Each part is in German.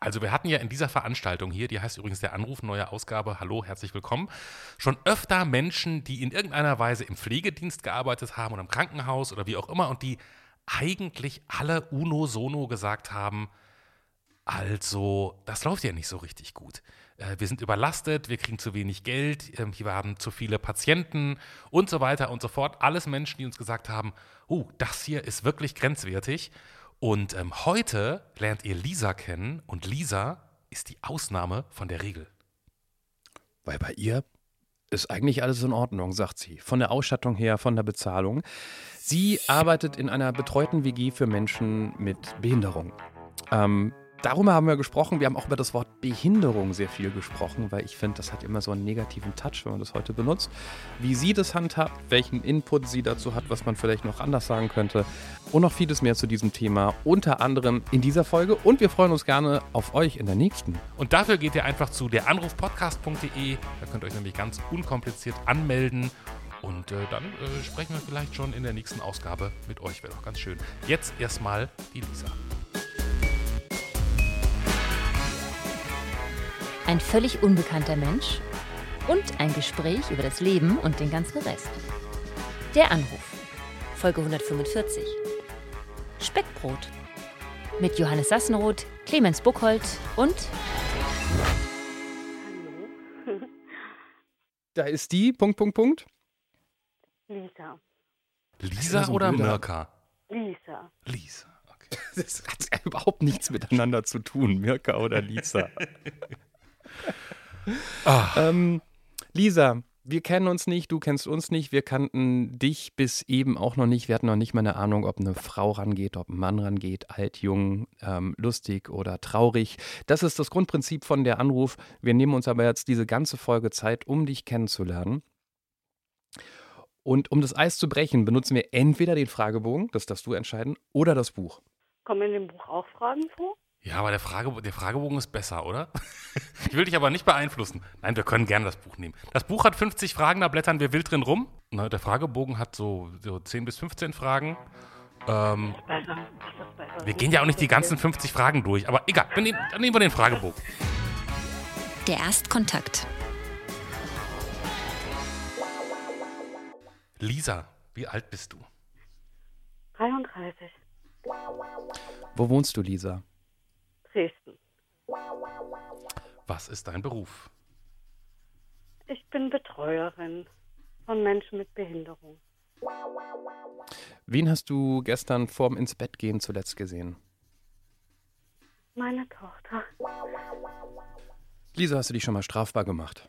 Also wir hatten ja in dieser Veranstaltung hier, die heißt übrigens der Anruf, neue Ausgabe, hallo, herzlich willkommen, schon öfter Menschen, die in irgendeiner Weise im Pflegedienst gearbeitet haben oder im Krankenhaus oder wie auch immer und die eigentlich alle uno sono gesagt haben, also das läuft ja nicht so richtig gut. Äh, wir sind überlastet, wir kriegen zu wenig Geld, ähm, wir haben zu viele Patienten und so weiter und so fort. Alles Menschen, die uns gesagt haben, oh, das hier ist wirklich grenzwertig. Und ähm, heute lernt ihr Lisa kennen und Lisa ist die Ausnahme von der Regel. Weil bei ihr ist eigentlich alles in Ordnung, sagt sie. Von der Ausstattung her, von der Bezahlung. Sie arbeitet in einer betreuten WG für Menschen mit Behinderung. Ähm, Darüber haben wir gesprochen. Wir haben auch über das Wort Behinderung sehr viel gesprochen, weil ich finde, das hat immer so einen negativen Touch, wenn man das heute benutzt. Wie sie das handhabt, welchen Input sie dazu hat, was man vielleicht noch anders sagen könnte und noch vieles mehr zu diesem Thema, unter anderem in dieser Folge. Und wir freuen uns gerne auf euch in der nächsten. Und dafür geht ihr einfach zu deranrufpodcast.de. Da könnt ihr euch nämlich ganz unkompliziert anmelden. Und äh, dann äh, sprechen wir vielleicht schon in der nächsten Ausgabe mit euch. Wäre doch ganz schön. Jetzt erstmal die Lisa. Ein völlig unbekannter Mensch und ein Gespräch über das Leben und den ganzen Rest. Der Anruf, Folge 145. Speckbrot mit Johannes Sassenroth, Clemens Buchholz und Da ist die, Punkt, Punkt, Punkt. Lisa. Lisa so oder Mirka? Lisa. Lisa. Okay. Das hat überhaupt nichts miteinander zu tun, Mirka oder Lisa. Ah, ähm, Lisa, wir kennen uns nicht, du kennst uns nicht, wir kannten dich bis eben auch noch nicht. Wir hatten noch nicht mal eine Ahnung, ob eine Frau rangeht, ob ein Mann rangeht, alt, jung, ähm, lustig oder traurig. Das ist das Grundprinzip von der Anruf. Wir nehmen uns aber jetzt diese ganze Folge Zeit, um dich kennenzulernen. Und um das Eis zu brechen, benutzen wir entweder den Fragebogen, das darfst du entscheiden, oder das Buch. Kommen in dem Buch auch Fragen vor? Ja, aber der, Frage, der Fragebogen ist besser, oder? ich will dich aber nicht beeinflussen. Nein, wir können gerne das Buch nehmen. Das Buch hat 50 Fragen, da blättern wir wild drin rum. Na, der Fragebogen hat so, so 10 bis 15 Fragen. Ähm, wir gehen ja auch nicht die ganzen 50 Fragen durch, aber egal, wir nehmen, dann nehmen wir den Fragebogen. der Erstkontakt. Lisa, wie alt bist du? 33. Wo wohnst du, Lisa? Was ist dein Beruf? Ich bin Betreuerin von Menschen mit Behinderung. Wen hast du gestern vorm ins Bett gehen zuletzt gesehen? Meine Tochter. Lisa, hast du dich schon mal strafbar gemacht?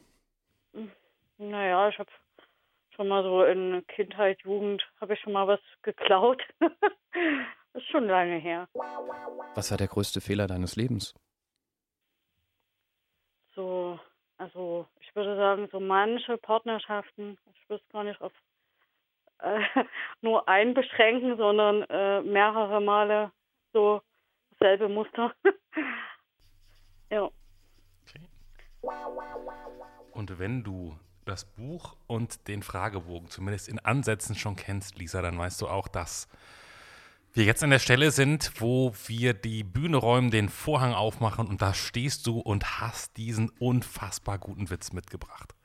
Naja, ich habe schon mal so in Kindheit, Jugend, habe ich schon mal was geklaut. das ist schon lange her. Was war der größte Fehler deines Lebens? So, also ich würde sagen, so manche Partnerschaften, ich es gar nicht auf äh, nur einen beschränken, sondern äh, mehrere Male so dasselbe Muster. ja. Und wenn du das Buch und den Fragebogen zumindest in Ansätzen schon kennst, Lisa, dann weißt du auch, dass wir jetzt an der Stelle sind, wo wir die Bühne räumen, den Vorhang aufmachen und da stehst du und hast diesen unfassbar guten Witz mitgebracht.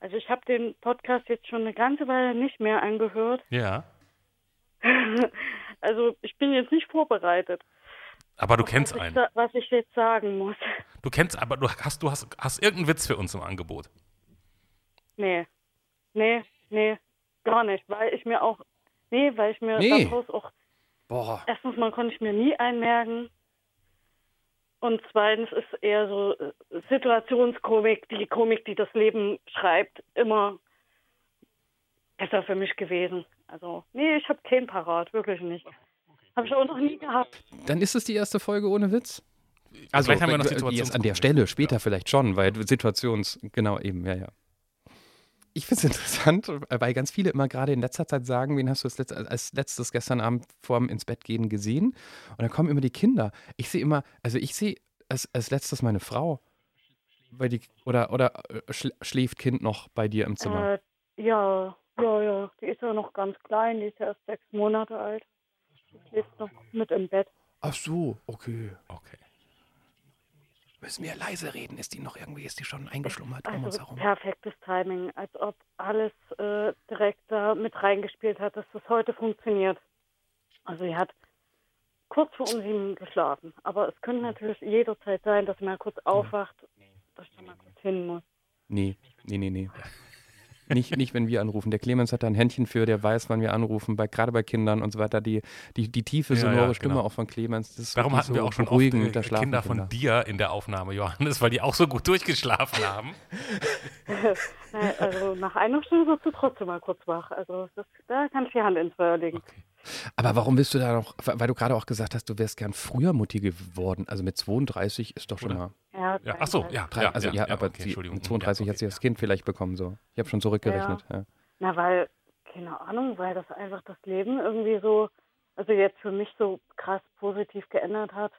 Also ich habe den Podcast jetzt schon eine ganze Weile nicht mehr angehört. Ja. Also ich bin jetzt nicht vorbereitet. Aber du kennst was ich, einen. sa- was ich jetzt sagen muss. Du kennst, aber du hast, du hast, hast irgendeinen Witz für uns im Angebot. Nee. Nee, nee, gar nicht. Weil ich mir auch, nee, weil ich mir Nee. daraus auch, Boah. erstens mal konnte ich mir nie einmerken. Und zweitens ist eher so äh, Situationskomik, die Komik, die das Leben schreibt, immer besser für mich gewesen. Also, nee, ich habe keinen parat, wirklich nicht. Habe ich auch noch nie gehabt. Dann ist es die erste Folge ohne Witz? Also, Vielleicht haben wir noch äh, jetzt an der. Stelle, später vielleicht schon, weil Situations, genau eben, ja, ja. Ich finde es interessant, weil ganz viele immer gerade in letzter Zeit sagen, wen hast du als, letzt, als letztes gestern Abend vorm ins Bett gehen gesehen? Und dann kommen immer die Kinder. Ich sehe immer, also ich sehe als, als letztes meine Frau. Weil die, oder oder äh, schl schläft Kind noch bei dir im Zimmer? Äh, ja, ja, ja. Die ist ja noch ganz klein, die ist ja erst sechs Monate alt. Die schläft noch mit im Bett. Ach so, okay. Okay. Müssen wir leise reden? Ist die noch irgendwie, ist die schon eingeschlummert um Also uns herum? perfektes Timing, als ob alles äh, direkt da mit reingespielt hat, dass das heute funktioniert. Also sie hat kurz vor um sieben geschlafen, aber es könnte natürlich jederzeit sein, dass sie mal kurz aufwacht, dass da mal kurz hin muss. Nee, nee, nee, nee. Nicht, nicht, wenn wir anrufen. Der Clemens hat da ein Händchen für, der weiß, wann wir anrufen, bei, gerade bei Kindern und so weiter. Die, die, die tiefe, Ja, sonore ja, Stimme genau. auch von Clemens. Das wirklich hatten wir so auch schon oft äh, Kinder von Kinder. dir in der Aufnahme, Johannes, weil die auch so gut durchgeschlafen haben. Naja, also nach einer Stunde wird sie trotzdem mal kurz wach. Also das, da kann ich die Hand ins Feuer legen. Okay. Aber warum bist du da noch, weil du gerade auch gesagt hast, du wärst gern früher Mutti geworden. Also mit 32 ist doch schon Oder? mal. Ja, Ja, ach so, 32. ja, Drei, ja, also ja, aber okay, Entschuldigung. mit 32 ja, hat sie okay, das Kind vielleicht bekommen so. Ich habe schon zurückgerechnet. Ja. Na, weil, keine Ahnung, weil das einfach das Leben irgendwie so, also jetzt für mich so krass positiv geändert hat.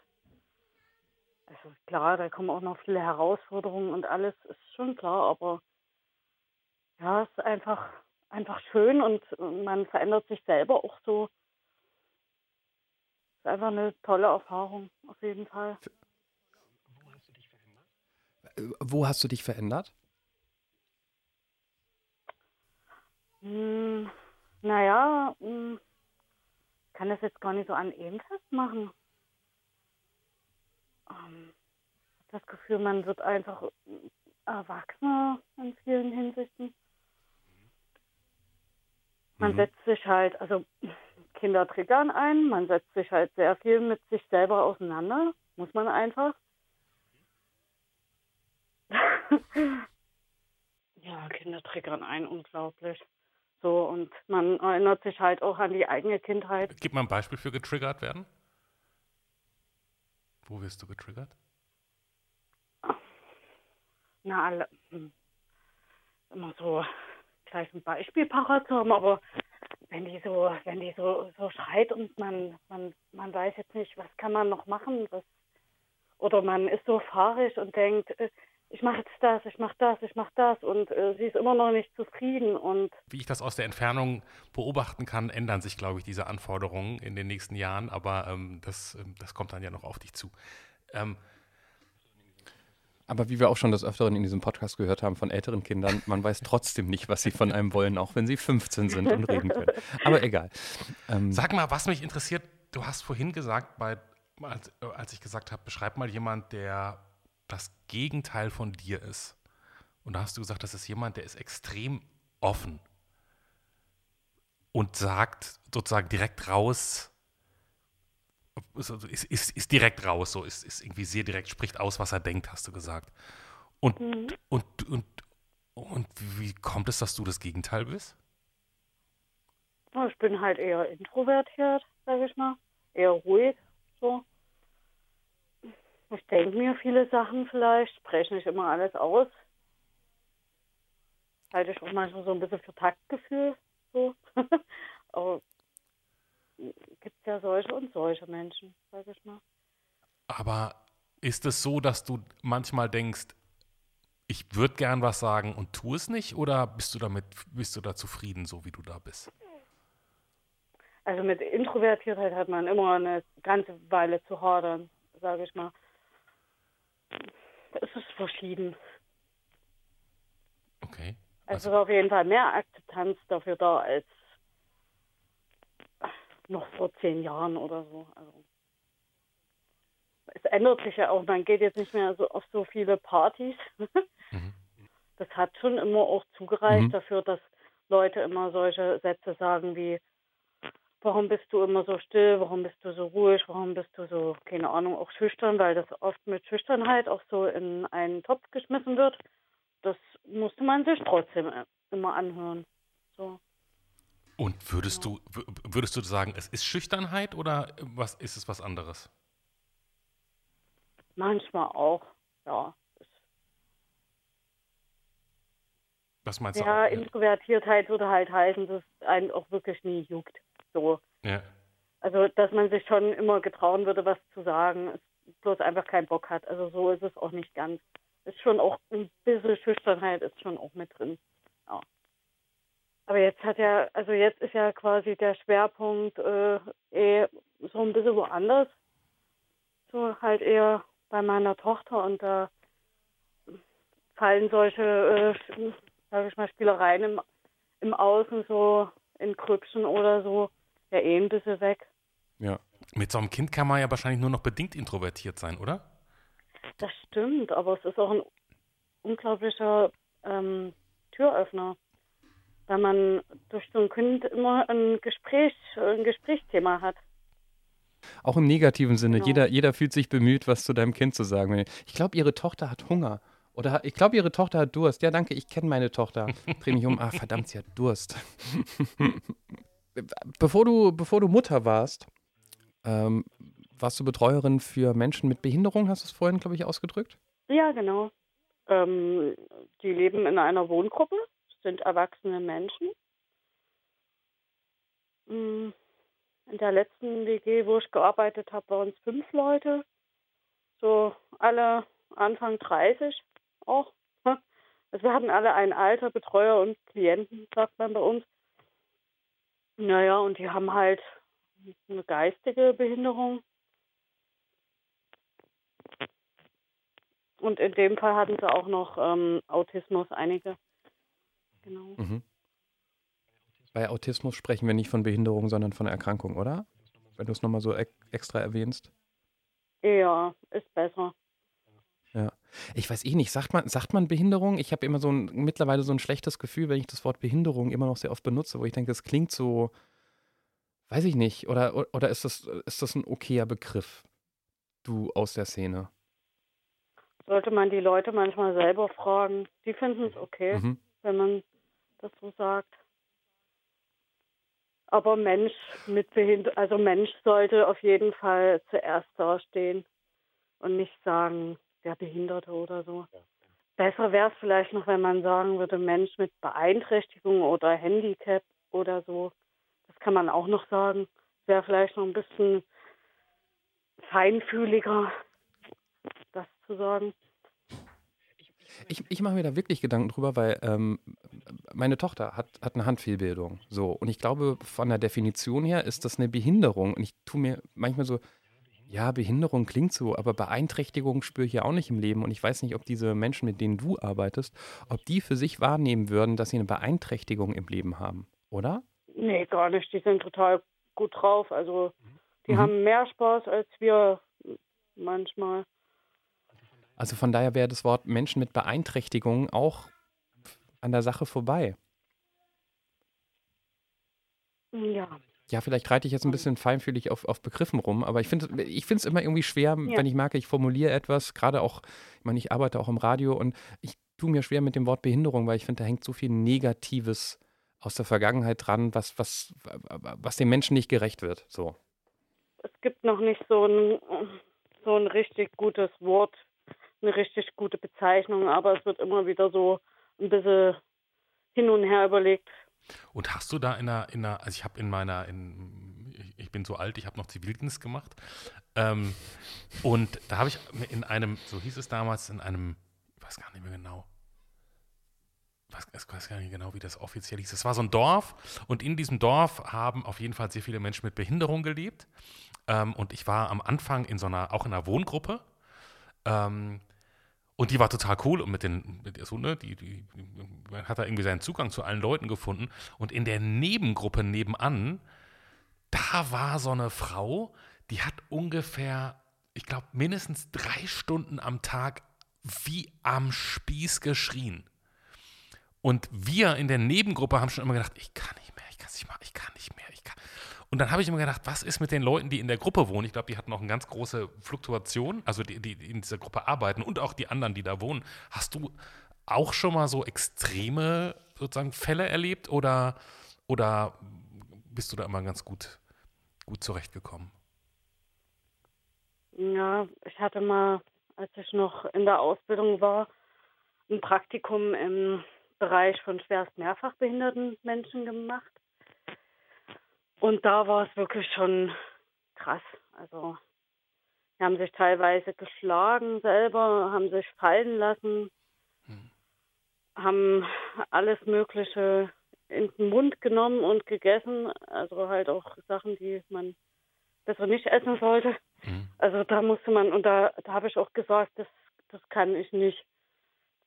Also klar, da kommen auch noch viele Herausforderungen und alles, ist schon klar, aber ja, es ist einfach, einfach schön und man verändert sich selber auch so. Ist einfach eine tolle Erfahrung, auf jeden Fall. Wo hast du dich verändert? Hm, naja, hm, kann das jetzt gar nicht so an ihm festmachen. Ähm, das Gefühl, man wird einfach hm, erwachsener in vielen Hinsichten. Man Mhm. setzt sich halt, also Kinder triggern ein, man setzt sich halt sehr viel mit sich selber auseinander, muss man einfach. ja, Kinder triggern ein, unglaublich. So, und man erinnert sich halt auch an die eigene Kindheit. Gib mal ein Beispiel für getriggert werden. Wo wirst du getriggert? Na, alle, hm, immer so gleich ein Beispiel parat haben, aber wenn die so, wenn die so, so schreit und man, man, man weiß jetzt nicht, was kann man noch machen, was, oder man ist so fahrig und denkt, äh, ich mache jetzt das, ich mache das, ich mache das und äh, sie ist immer noch nicht zufrieden und Wie ich das aus der Entfernung beobachten kann, ändern sich, glaube ich, diese Anforderungen in den nächsten Jahren, aber ähm, das, ähm, das kommt dann ja noch auf dich zu. Ähm, Aber wie wir auch schon des Öfteren in diesem Podcast gehört haben von älteren Kindern, man weiß trotzdem nicht, was sie von einem wollen, auch wenn sie 15 sind und reden können. Aber egal. Ähm, Sag mal, was mich interessiert, du hast vorhin gesagt, bei, als, äh, als ich gesagt habe, beschreib mal jemand, der das Gegenteil von dir ist. Und da hast du gesagt, das ist jemand, der ist extrem offen und sagt sozusagen direkt raus, ist, also ist, ist, ist direkt raus, so ist, ist irgendwie sehr direkt, spricht aus, was er denkt, hast du gesagt. Und, und, und, und wie kommt es, dass du das Gegenteil bist? ich bin halt eher introvertiert, sage ich mal, eher ruhig, so. Ich denke mir viele Sachen vielleicht, spreche nicht immer alles aus. Halte ich auch manchmal so ein bisschen für Taktgefühl, so. Aber gibt es ja solche und solche Menschen, sag ich mal. Aber ist es so, dass du manchmal denkst, ich würde gern was sagen und tu es nicht? Oder bist du damit, bist du da zufrieden, so wie du da bist? Also mit Introvertiertheit hat man immer eine ganze Weile zu hadern, sage ich mal. Verschieden. Okay. Es Also, ist auf jeden Fall mehr Akzeptanz dafür da als noch vor zehn Jahren oder so. Also es ändert sich ja auch. Man geht jetzt nicht mehr so auf so viele Partys. Mhm. Das hat schon immer auch zugereicht Mhm. dafür, dass Leute immer solche Sätze sagen wie Warum bist du immer so still? Warum bist du so ruhig? Warum bist du so, keine Ahnung, auch schüchtern? Weil das oft mit Schüchternheit auch so in einen Topf geschmissen wird. Das musste man sich trotzdem äh, immer anhören. So. und würdest du, würdest du sagen, es ist Schüchternheit oder was ist es was anderes? Manchmal auch, ja. Was meinst du? Ja, auch? Introvertiertheit würde halt heißen, dass es einen auch wirklich nie juckt. So. ja. Also, dass man sich schon immer getrauen würde, was zu sagen, bloß einfach keinen Bock hat. Also, so ist es auch nicht ganz. Ist schon auch ein bisschen Schüchternheit ist schon auch mit drin. Ja. Aber jetzt hat ja, also jetzt ist ja quasi der Schwerpunkt äh, eh so ein bisschen woanders. So halt eher bei meiner Tochter und da fallen solche, äh, sage ich mal, Spielereien im, im Außen so in Krüppchen oder so ja eh ein bisschen weg. Ja. Mit so einem Kind kann man ja wahrscheinlich nur noch bedingt introvertiert sein, oder? Das stimmt, aber es ist auch ein unglaublicher ähm, Türöffner, weil man durch so ein Kind immer ein Gespräch, ein Gesprächsthema hat. Auch im negativen Sinne. Genau. Jeder, jeder fühlt sich bemüht, was zu deinem Kind zu sagen. Ich glaube, ihre Tochter hat Hunger. Oder ich glaube, ihre Tochter hat Durst. Ja, danke, ich kenne meine Tochter. Dreh mich um. Ah, verdammt, sie hat Durst. bevor, du, bevor du Mutter warst, ähm, warst du Betreuerin für Menschen mit Behinderung, hast du es vorhin, glaube ich, ausgedrückt? Ja, genau. Ähm, die leben in einer Wohngruppe, sind erwachsene Menschen. Mm, In der letzten WG, wo ich gearbeitet habe, waren es fünf Leute. So alle Anfang 30 auch. Also wir hatten alle ein Alter, Betreuer und Klienten, sagt man bei uns. Naja, und die haben halt eine geistige Behinderung. Und in dem Fall hatten sie auch noch ähm, Autismus, einige. Genau. Mhm. Bei Autismus sprechen wir nicht von Behinderung, sondern von Erkrankung, oder? Wenn du es nochmal so ex extra erwähnst. Ja, ist besser. Ja. Ich weiß eh nicht, sagt man, sagt man Behinderung? Ich habe immer so ein, mittlerweile so ein schlechtes Gefühl, wenn ich das Wort Behinderung immer noch sehr oft benutze, wo ich denke, das klingt so, weiß ich nicht, oder, oder ist, das, ist das ein okayer Begriff? Du aus der Szene. Sollte man die Leute manchmal selber fragen. Die finden es okay, Mhm. wenn man das so sagt. Aber Mensch mit Behinderung, also Mensch sollte auf jeden Fall zuerst dastehen und nicht sagen, der Behinderte oder so. Besser wäre es vielleicht noch, wenn man sagen würde, Mensch mit Beeinträchtigung oder Handicap oder so. Das kann man auch noch sagen. Wäre vielleicht noch ein bisschen feinfühliger, das zu sagen. Ich, ich mache mir da wirklich Gedanken drüber, weil ähm, meine Tochter hat, hat eine Handfehlbildung. So. Und ich glaube, von der Definition her ist das eine Behinderung. Und ich tue mir manchmal so, ja, Behinderung klingt so, aber Beeinträchtigung spüre ich ja auch nicht im Leben. Und ich weiß nicht, ob diese Menschen, mit denen du arbeitest, ob die für sich wahrnehmen würden, dass sie eine Beeinträchtigung im Leben haben. Oder? Nee, gar nicht. Die sind total gut drauf. Also die Mhm. haben mehr Spaß als wir manchmal. Also von daher wäre das Wort Menschen mit Beeinträchtigung auch an der Sache vorbei. Ja. Ja, vielleicht reite ich jetzt ein bisschen feinfühlig auf, auf Begriffen rum, aber ich finde ich es immer irgendwie schwer, Ja. wenn ich merke, ich formuliere etwas, gerade auch, ich meine, ich arbeite auch im Radio und ich tue mir schwer mit dem Wort Behinderung, weil ich finde, da hängt so viel Negatives aus der Vergangenheit dran, was, was, was dem Menschen nicht gerecht wird. So. Es gibt noch nicht so ein, so ein richtig gutes Wort, eine richtig gute Bezeichnung, aber es wird immer wieder so ein bisschen hin und her überlegt. Und hast du da in einer, in einer also ich habe in meiner, in, ich, bin so alt, ich habe noch Zivildienst gemacht. Ähm, und da habe ich in einem, so hieß es damals, in einem, ich weiß gar nicht mehr genau, ich weiß, ich weiß gar nicht genau, wie das offiziell hieß. Es war so ein Dorf und in diesem Dorf haben auf jeden Fall sehr viele Menschen mit Behinderung gelebt. Ähm, und ich war am Anfang in so einer, auch in einer Wohngruppe. Ähm, und die war total cool und mit den, mit, so, ne, die, die, man hat da irgendwie seinen Zugang zu allen Leuten gefunden. Und in der Nebengruppe nebenan, da war so eine Frau, die hat ungefähr, ich glaube, mindestens drei Stunden am Tag wie am Spieß geschrien. Und wir in der Nebengruppe haben schon immer gedacht, ich kann nicht mehr, ich kann es nicht machen, ich kann nicht mehr, ich kann. Und dann habe ich immer gedacht, was ist mit den Leuten, die in der Gruppe wohnen? Ich glaube, die hatten auch eine ganz große Fluktuation, also die, die in dieser Gruppe arbeiten und auch die anderen, die da wohnen. Hast du auch schon mal so extreme sozusagen Fälle erlebt oder, oder bist du da immer ganz gut, gut zurechtgekommen? Ja, ich hatte mal, als ich noch in der Ausbildung war, ein Praktikum im Bereich von schwerst mehrfach behinderten Menschen gemacht. Und da war es wirklich schon krass. Also, die haben sich teilweise geschlagen selber, haben sich fallen lassen, haben alles Mögliche in den Mund genommen und gegessen. Also halt auch Sachen, die man dass er nicht essen sollte. Mhm. Also da musste man, und da, da habe ich auch gesagt, das, das kann ich nicht.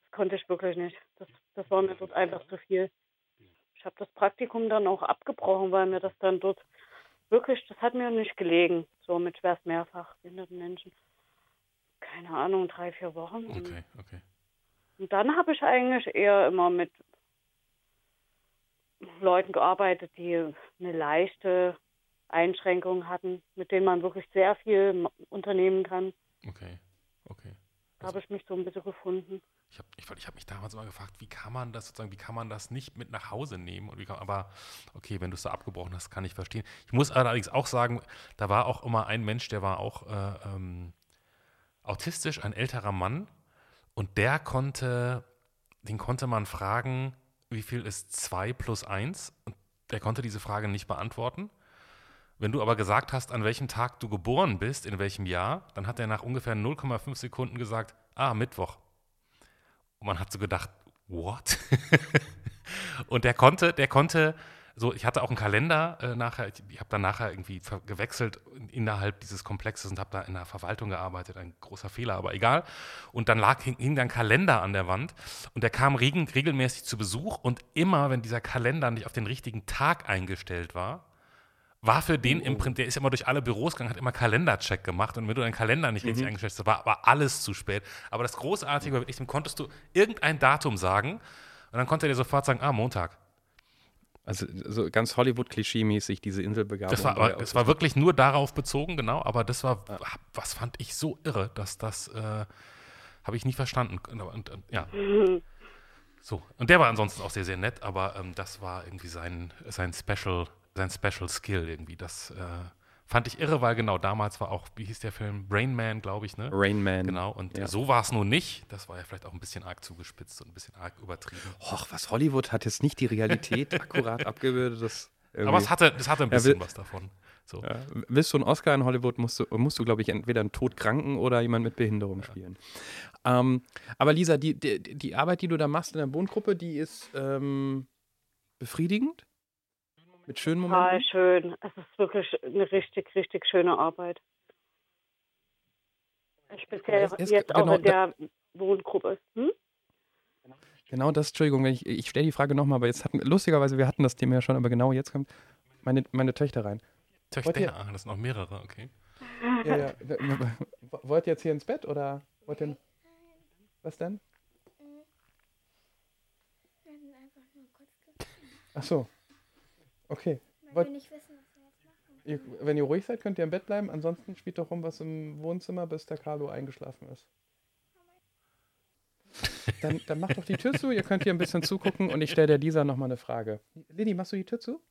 Das konnte ich wirklich nicht. Das, das war mir dort einfach zu viel. Ich habe das Praktikum dann auch abgebrochen, weil mir das dann dort wirklich, das hat mir nicht gelegen, so mit schwerst mehrfach behinderten Menschen. Keine Ahnung, drei, vier Wochen. Okay, okay. und dann habe ich eigentlich eher immer mit Leuten gearbeitet, die eine leichte Einschränkung hatten, mit denen man wirklich sehr viel unternehmen kann. Okay, okay. Da habe ich mich so ein bisschen gefunden. Ich habe ich, ich hab mich damals immer gefragt, wie kann man das sozusagen, wie kann man das nicht mit nach Hause nehmen? Und kann, aber okay, wenn du es da abgebrochen hast, kann ich verstehen. Ich muss allerdings auch sagen, da war auch immer ein Mensch, der war auch äh, ähm, autistisch, ein älterer Mann. Und der konnte, den konnte man fragen, wie viel ist 2 plus 1? Und der konnte diese Frage nicht beantworten. Wenn du aber gesagt hast, an welchem Tag du geboren bist, in welchem Jahr, dann hat er nach ungefähr 0,5 Sekunden gesagt, ah, Mittwoch. Und man hat so gedacht, what? und der konnte, der konnte, so, ich hatte auch einen Kalender äh, nachher, ich, ich habe dann nachher irgendwie gewechselt innerhalb dieses Komplexes und habe da in der Verwaltung gearbeitet, ein großer Fehler, aber egal. Und dann lag, hing, hing dann ein Kalender an der Wand und der kam regen, regelmäßig zu Besuch und immer, wenn dieser Kalender nicht auf den richtigen Tag eingestellt war, war für den im Prinzip, der ist immer durch alle Büros gegangen, hat immer Kalendercheck gemacht und wenn du deinen Kalender nicht richtig eingestellt hast, war, war alles zu spät. Aber das Großartige war wirklich, dem konntest du irgendein Datum sagen und dann konnte er dir sofort sagen, ah, Montag. Also so ganz Hollywood-Klischee-mäßig, diese Inselbegabung. Das war, aber, es war wirklich nur darauf bezogen, genau, aber das war, was fand ich so irre, dass das, äh, habe ich nie verstanden. Und, und, und, ja. So, und der war ansonsten auch sehr, sehr nett, aber ähm, das war irgendwie sein, sein Special, sein Special Skill irgendwie. Das äh, fand ich irre, weil genau damals war auch, wie hieß der Film? Rain Man, glaube ich, ne? Rain Man. Genau, und Ja. so war es nun nicht. Das war ja vielleicht auch ein bisschen arg zugespitzt und ein bisschen arg übertrieben. Och, was Hollywood hat jetzt nicht die Realität akkurat abgebildet. Das Aber es hatte, es hatte ein Ja, bisschen will- was davon. So. Ja, willst du einen Oscar in Hollywood, musst du, musst du glaube ich, entweder einen Todkranken oder jemand mit Behinderung spielen. Ähm, aber Lisa, die, die, die Arbeit, die du da machst in der Wohngruppe, die ist ähm, befriedigend? Mit schönen Total Momenten? schön. Es ist wirklich eine richtig, richtig schöne Arbeit. Speziell Es ist jetzt auch genau in der Wohngruppe. Hm? Genau das, Entschuldigung, ich, ich stelle die Frage nochmal, aber jetzt hatten, lustigerweise, wir hatten das Thema ja schon, aber genau jetzt kommt meine, meine Töchter rein. Töchter, ihr- ah, das sind noch mehrere, okay. Ja, ja. Wollt ihr jetzt hier ins Bett oder wollt ihr. Was denn? Kurz gefunden, Ach so. Okay. weil Wollt- wir nicht wissen, was wir jetzt machen. Ihr, wenn ihr ruhig seid, könnt ihr im Bett bleiben. Ansonsten spielt doch rum was im Wohnzimmer, bis der Carlo eingeschlafen ist. Dann, dann macht doch die Tür zu. Ihr könnt hier ein bisschen zugucken und ich stelle der Lisa nochmal eine Frage. Lili, machst du die Tür zu?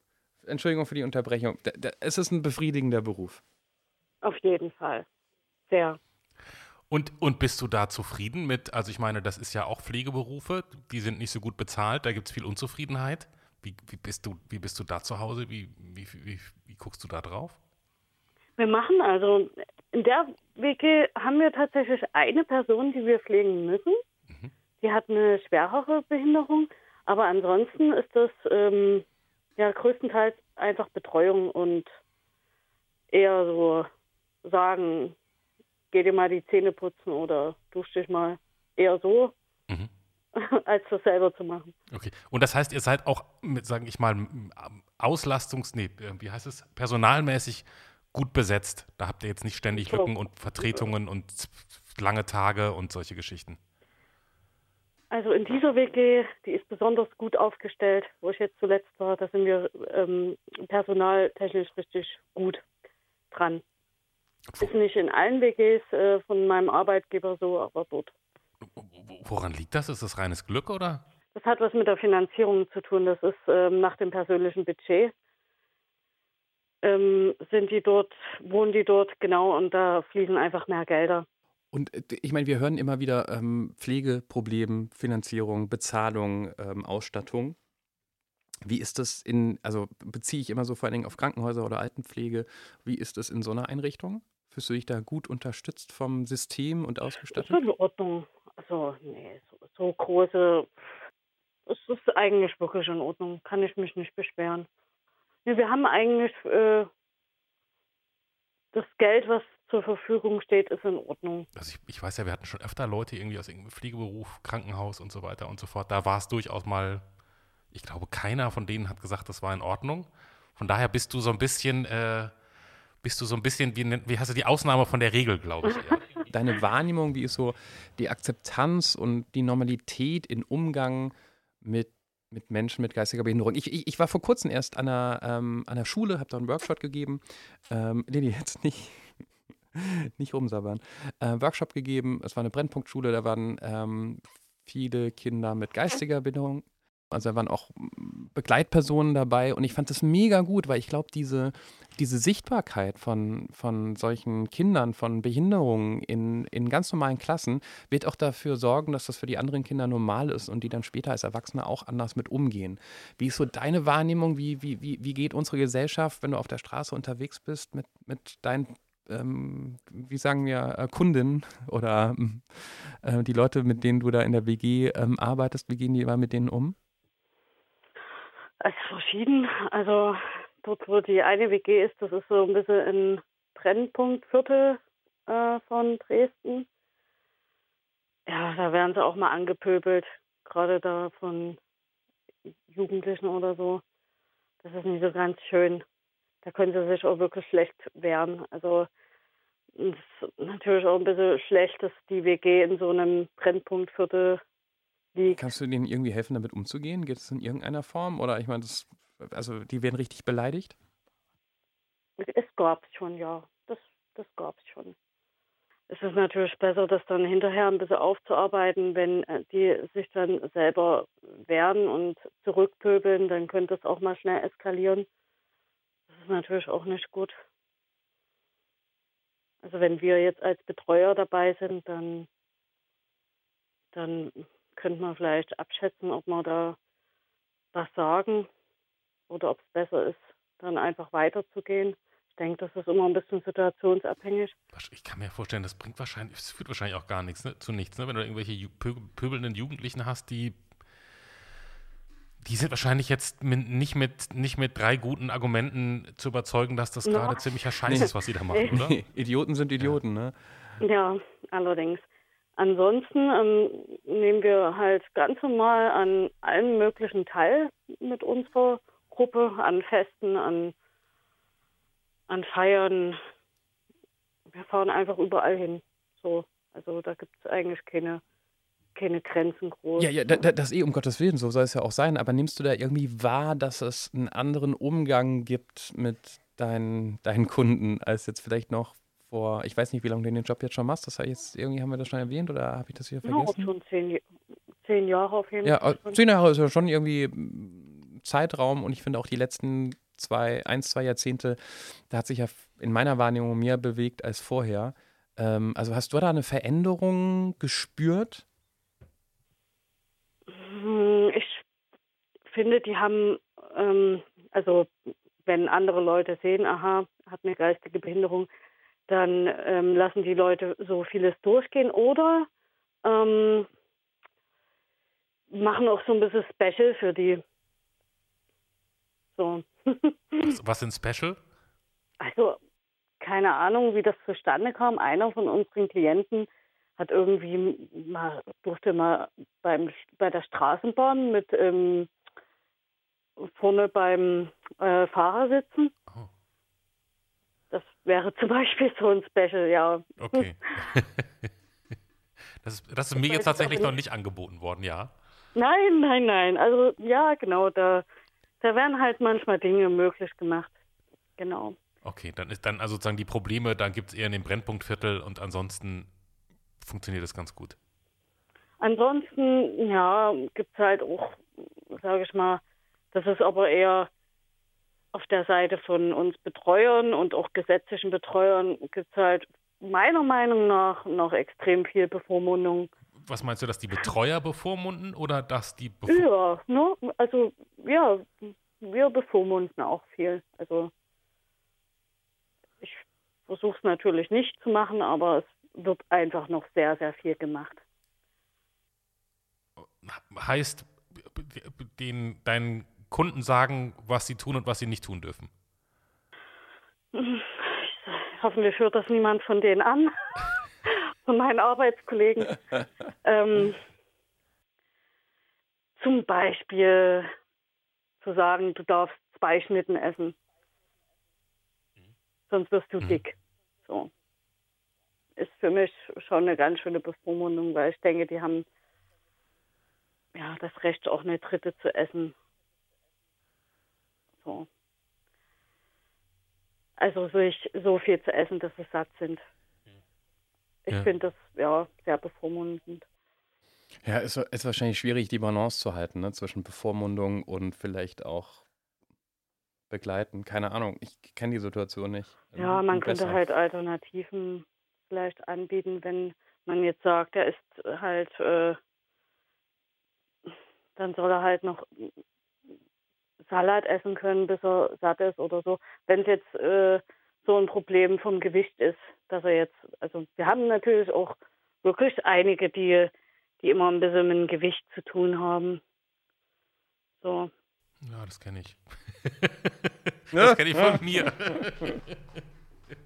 Entschuldigung für die Unterbrechung. Da, da, es ist ein befriedigender Beruf. Auf jeden Fall. Sehr. Und, und bist du da zufrieden mit, also ich meine, das ist ja auch Pflegeberufe, die sind nicht so gut bezahlt, da gibt es viel Unzufriedenheit. Wie, wie, bist du, wie bist du da zu Hause? Wie, wie, wie, wie guckst du da drauf? Wir machen also, in der WG haben wir tatsächlich eine Person, die wir pflegen müssen. Die hat eine schwerere Behinderung, aber ansonsten ist das ähm, ja größtenteils einfach Betreuung und eher so sagen, geh dir mal die Zähne putzen oder dusch dich mal. Eher so, Mhm. als das selber zu machen. Okay. Und das heißt, ihr seid auch, mit, sage ich mal, Auslastungs-, nee, äh, wie heißt es, personalmäßig gut besetzt. Da habt ihr jetzt nicht ständig So. Lücken und Vertretungen und lange Tage und solche Geschichten. Also in dieser WG, die ist besonders gut aufgestellt, wo ich jetzt zuletzt war, da sind wir ähm, personaltechnisch richtig gut dran. Ist nicht in allen WGs äh, von meinem Arbeitgeber so, aber dort. Wo- Woran liegt das? Ist das reines Glück oder? Das hat was mit der Finanzierung zu tun. Das ist ähm, nach dem persönlichen Budget. Ähm, sind die dort, wohnen die dort genau und da fließen einfach mehr Gelder. Und äh, ich meine, wir hören immer wieder ähm, Pflegeproblem, Finanzierung, Bezahlung, ähm, Ausstattung. Wie ist das in, also beziehe ich immer so vor allen Dingen auf Krankenhäuser oder Altenpflege, wie ist das in so einer Einrichtung? Fühlst du dich da gut unterstützt vom System und Das ausgestattet? ist in Ordnung. Also, nee, so, so große. Es ist eigentlich wirklich in Ordnung. Kann ich mich nicht beschweren. Nee, wir haben eigentlich äh, das Geld, was zur Verfügung steht, ist in Ordnung. Also ich, ich weiß ja, wir hatten schon öfter Leute irgendwie aus irgendeinem Pflegeberuf, Krankenhaus und so weiter und so fort. Da war es durchaus mal, ich glaube, keiner von denen hat gesagt, das war in Ordnung. Von daher bist du so ein bisschen, äh, bist du so ein bisschen, wie, wie hast du die Ausnahme von der Regel, glaube ich. Deine Wahrnehmung, wie ist so die Akzeptanz und die Normalität in Umgang mit, mit Menschen mit geistiger Behinderung? Ich, ich, ich war vor kurzem erst an einer, ähm, an einer Schule, habe da einen Workshop gegeben. Ähm, Lili, jetzt nicht, nicht rumsabbern. Äh, Workshop gegeben, es war eine Brennpunktschule, da waren ähm, viele Kinder mit geistiger Behinderung. Also da waren auch Begleitpersonen dabei und ich fand das mega gut, weil ich glaube, diese, diese Sichtbarkeit von, von solchen Kindern, von Behinderungen in, in ganz normalen Klassen, wird auch dafür sorgen, dass das für die anderen Kinder normal ist und die dann später als Erwachsene auch anders mit umgehen. Wie ist so deine Wahrnehmung? Wie, wie, wie, wie geht unsere Gesellschaft, wenn du auf der Straße unterwegs bist, mit, mit deinen, ähm, wie sagen wir, äh, Kundinnen oder äh, die Leute, mit denen du da in der WG ähm, arbeitest, wie gehen die immer mit denen um? Also verschieden. Also dort, wo die eine WG ist, das ist so ein bisschen ein Brennpunktviertel äh, von Dresden. Ja, da werden sie auch mal angepöbelt, gerade da von Jugendlichen oder so. Das ist nicht so ganz schön. Da können sie sich auch wirklich schlecht wehren. Also es ist natürlich auch ein bisschen schlecht, dass die WG in so einem Brennpunktviertel liegt. Kannst du denen irgendwie helfen, damit umzugehen? Geht es in irgendeiner Form? Oder ich meine, also die werden richtig beleidigt? Es gab es schon, ja. Das, das gab es schon. Es ist natürlich besser, das dann hinterher ein bisschen aufzuarbeiten, wenn äh, die sich dann selber wehren und zurückpöbeln, dann könnte es auch mal schnell eskalieren. Das ist natürlich auch nicht gut. Also wenn wir jetzt als Betreuer dabei sind, dann, dann könnte man vielleicht abschätzen, ob wir da was sagen oder ob es besser ist, dann einfach weiterzugehen. Ich denke, das ist immer ein bisschen situationsabhängig. Ich kann mir vorstellen, das bringt wahrscheinlich, es führt wahrscheinlich auch gar nichts, ne, zu nichts, ne? Wenn du irgendwelche pöbelnden Jugendlichen hast, die die sind wahrscheinlich jetzt mit, nicht, mit, nicht mit drei guten Argumenten zu überzeugen, dass das Ja. gerade ziemlicher Scheiß ist, was sie da machen, oder? Idioten sind Idioten, ne? Ja, allerdings. Ansonsten ähm, nehmen wir halt ganz normal an allen möglichen teil mit unserer Gruppe, an Festen, an, an Feiern. Wir fahren einfach überall hin. So, also da gibt es eigentlich keine, keine Grenzen groß. Ja, ja, da, da, das eh, um Gottes Willen, so soll es ja auch sein. Aber nimmst du da irgendwie wahr, dass es einen anderen Umgang gibt mit deinen, deinen Kunden, als jetzt vielleicht noch vor, ich weiß nicht, wie lange du den Job jetzt schon machst, das heißt jetzt, irgendwie haben wir das schon erwähnt oder habe ich das hier Ja, auch vergessen? schon zehn, zehn Jahre auf jeden Ja, Fall. äh, schon. zehn Jahre ist ja schon irgendwie mm, Zeitraum und ich finde auch die letzten zwei, eins, zwei Jahrzehnte, da hat sich ja in meiner Wahrnehmung mehr bewegt als vorher. Ähm, also hast du da eine Veränderung gespürt? Hm, Ich finde, die haben, ähm, also wenn andere Leute sehen, aha, hat eine geistige Behinderung, dann ähm, lassen die Leute so vieles durchgehen oder ähm, machen auch so ein bisschen Special für die. So. Was, sind Special? Also, keine Ahnung, wie das zustande kam. Einer von unseren Klienten hat irgendwie mal, durfte mal beim, bei der Straßenbahn mit ähm, vorne beim äh, Fahrer sitzen. Oh. Das wäre zum Beispiel so ein Special, ja. Okay. das, ist, das ist mir jetzt ich tatsächlich noch nicht. nicht angeboten worden, ja. Nein, nein, nein. Also ja, genau, da, da werden halt manchmal Dinge möglich gemacht. Genau. Okay, dann ist dann also sozusagen die Probleme, dann gibt es eher in dem Brennpunktviertel und ansonsten funktioniert das ganz gut. Ansonsten, ja, gibt es halt auch, sage ich mal, das ist aber eher auf der Seite von uns Betreuern und auch gesetzlichen Betreuern gibt es halt meiner Meinung nach noch extrem viel Bevormundung. Was meinst du, dass die Betreuer bevormunden oder dass die Bevor Ja, ne? Also ja, wir bevormunden auch viel. Also ich versuche es natürlich nicht zu machen, aber es wird einfach noch sehr, sehr viel gemacht. heißt, den, deinen Kunden sagen, was sie tun und was sie nicht tun dürfen? hoffentlich hört das niemand von denen an, von meinen Arbeitskollegen. ähm, zum Beispiel zu sagen, du darfst zwei Schnitten essen. Sonst wirst du Mhm. dick. So. Ist für mich schon eine ganz schöne Bevormundung, weil ich denke, die haben ja das Recht, auch eine dritte zu essen. So. Also sich so viel zu essen, dass sie satt sind. Ich Ja. finde das ja sehr bevormundend. Ja, ist, ist wahrscheinlich schwierig, die Balance zu halten, ne? zwischen Bevormundung und vielleicht auch begleiten. Keine Ahnung, ich kenne die Situation nicht. Ja, Ähm, man besser. könnte halt Alternativen vielleicht anbieten, wenn man jetzt sagt, er ist halt, äh, dann soll er halt noch Salat essen können, bis er satt ist oder so. Wenn es jetzt äh, so ein Problem vom Gewicht ist, dass er jetzt, also wir haben natürlich auch wirklich einige, die, die immer ein bisschen mit dem Gewicht zu tun haben. So. Ja, das kenne ich. das kenne ich von mir.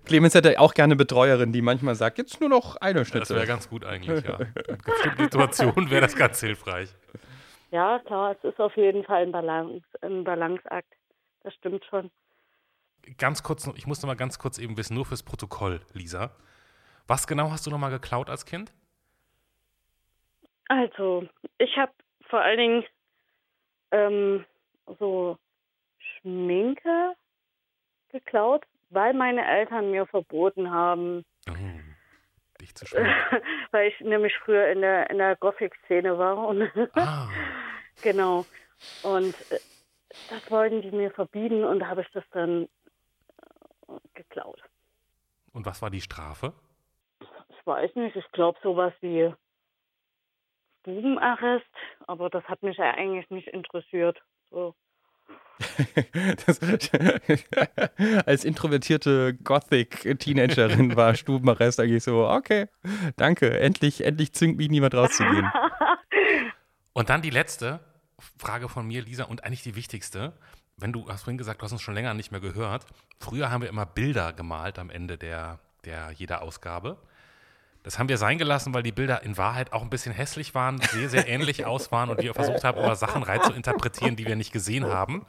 Clemens hätte auch gerne eine Betreuerin, die manchmal sagt, jetzt nur noch eine Das Schnitzel. wäre ganz gut eigentlich, ja. In bestimmten Situationen wäre das ganz hilfreich. Ja, klar, es ist auf jeden Fall ein Balance, ein Balanceakt. Das stimmt schon. Ganz kurz, ich muss noch mal ganz kurz eben wissen, nur fürs Protokoll, Lisa. Was genau hast du noch mal geklaut als Kind? Also, ich habe vor allen Dingen ähm, so Schminke geklaut, weil meine Eltern mir verboten haben, Oh, dich zu schminken. weil ich nämlich früher in der in der Gothic-Szene war und Ah, genau. Und äh, das wollten die mir verbieten und da habe ich das dann äh, geklaut. und was war die Strafe? Ich weiß nicht, ich glaube sowas wie Stubenarrest, aber das hat mich ja eigentlich nicht interessiert. So. Das, als introvertierte Gothic-Teenagerin war Stubenarrest eigentlich so, okay, danke, endlich, endlich zwingt mich niemand rauszugehen. Und dann die letzte Frage von mir, Lisa, und eigentlich die wichtigste. Wenn du hast vorhin gesagt, du hast uns schon länger nicht mehr gehört. Früher haben wir immer Bilder gemalt am Ende der, der jeder Ausgabe. Das haben wir sein gelassen, weil die Bilder in Wahrheit auch ein bisschen hässlich waren, sehr, sehr ähnlich aus waren und wir versucht haben, immer Sachen rein zu interpretieren, die wir nicht gesehen haben.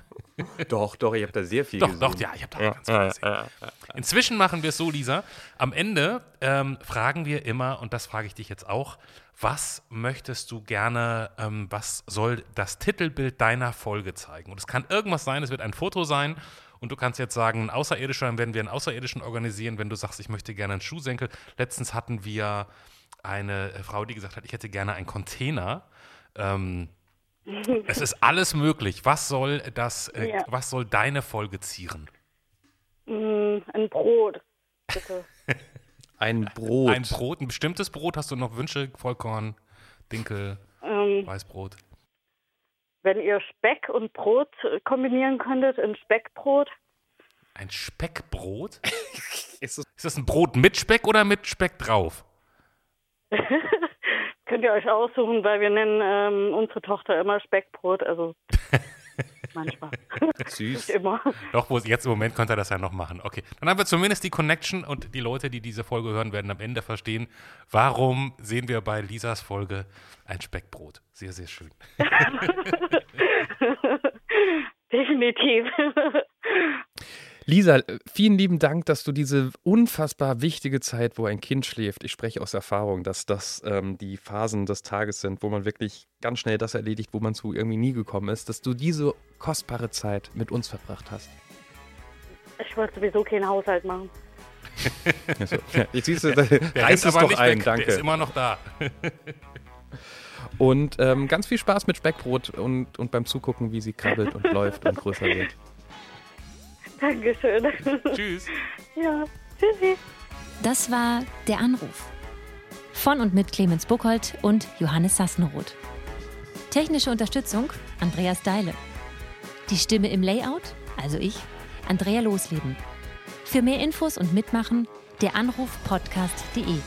Doch, doch, ich habe da sehr viel Doch, gesehen. doch, ja, ich habe da ganz viel gesehen. Inzwischen machen wir es so, Lisa. Am Ende ähm, fragen wir immer, und das frage ich dich jetzt auch, was möchtest du gerne, ähm, was soll das Titelbild deiner Folge zeigen? Und es kann irgendwas sein, es wird ein Foto sein. Und du kannst jetzt sagen, ein Außerirdischer, dann werden wir einen Außerirdischen organisieren, wenn du sagst, ich möchte gerne einen Schuhsenkel. Letztens hatten wir eine äh, Frau, die gesagt hat, ich hätte gerne einen Container. Ähm, es ist alles möglich. Was soll das, äh, Ja. was soll deine Folge zieren? Mm, ein Brot, bitte. Ein Brot. Ein Brot, ein bestimmtes Brot, hast du noch Wünsche? Vollkorn, Dinkel, ähm, Weißbrot. Wenn ihr Speck und Brot äh, kombinieren könntet, ein Speckbrot. Ein Speckbrot? Ist es- Ist das ein Brot mit Speck oder mit Speck drauf? Könnt ihr euch aussuchen, weil wir nennen ähm, unsere Tochter immer Speckbrot, also manchmal, Süß. nicht immer. Doch, wo jetzt im Moment könnte er das ja noch machen. Okay, dann haben wir zumindest die Connection und die Leute, die diese Folge hören, werden am Ende verstehen, warum sehen wir bei Lisas Folge ein Speckbrot. Sehr, sehr schön. Definitiv. Lisa, vielen lieben Dank, dass du diese unfassbar wichtige Zeit, wo ein Kind schläft, ich spreche aus Erfahrung, dass das ähm, die Phasen des Tages sind, wo man wirklich ganz schnell das erledigt, wo man zu irgendwie nie gekommen ist, dass du diese kostbare Zeit mit uns verbracht hast. Ich wollte sowieso keinen Haushalt machen. Also, ja, siehst du, da Der reiß rennt es aber doch ein, weg, Der ist danke. immer noch da. Und ähm, ganz viel Spaß mit Speckbrot und, und beim Zugucken, wie sie krabbelt und läuft und größer wird. Dankeschön. Tschüss. ja, tschüssi. Das war Der Anruf. Von und mit Clemens Buchholz und Johannes Sassenroth. Technische Unterstützung Andreas Deile. Die Stimme im Layout, also ich, Andrea Losleben. Für mehr Infos und Mitmachen der Anruf podcast.de.